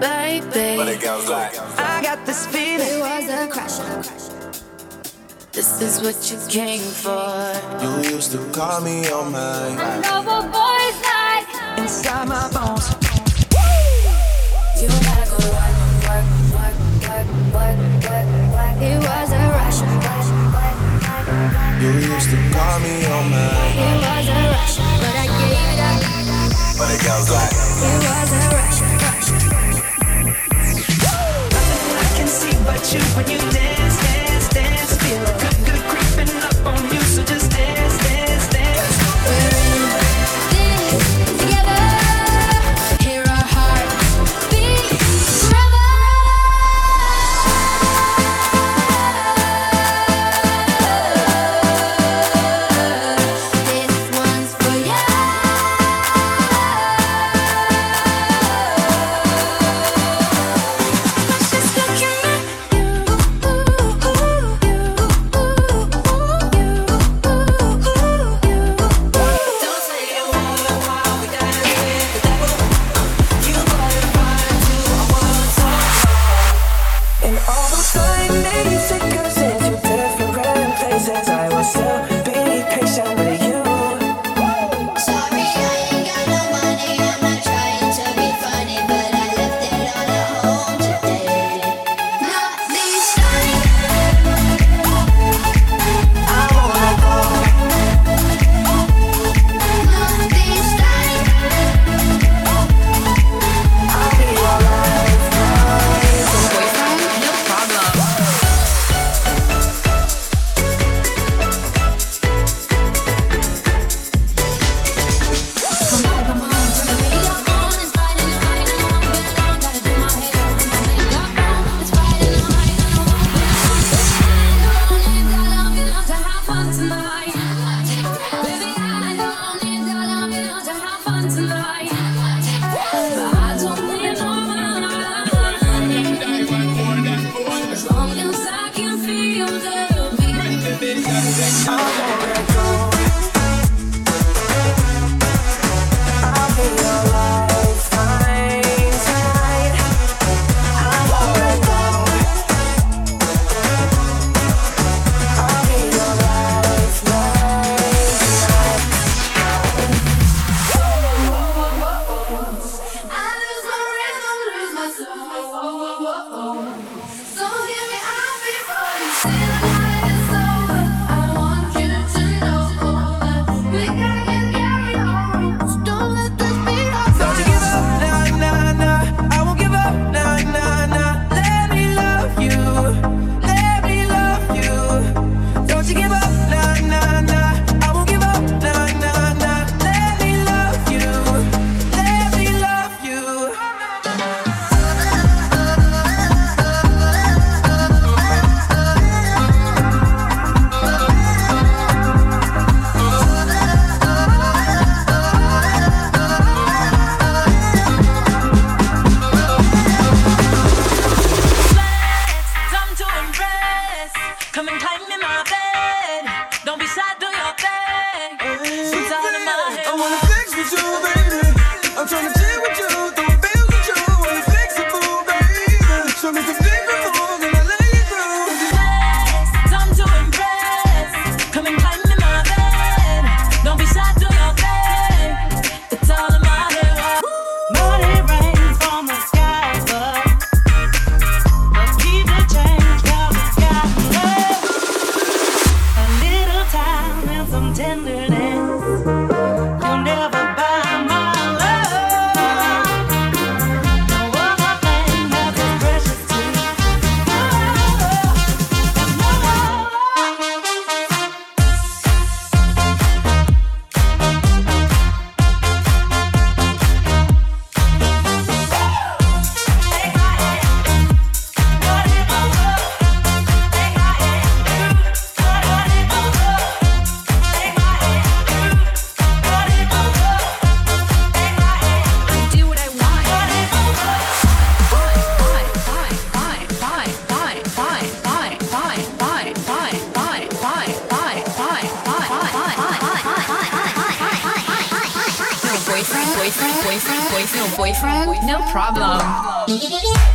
baby. But it goes like, I got this feeling. It was a crash. This is what you came for. You used to call me on my. Another boy's like inside my bones. You gotta go work, work, work, work, work, work, work. It was a rush. You used to call me on my. when you dance. I wanna flex with you, baby. I'm trying to boyfriend, boyfriend, boyfriend, boyfriend, no problem.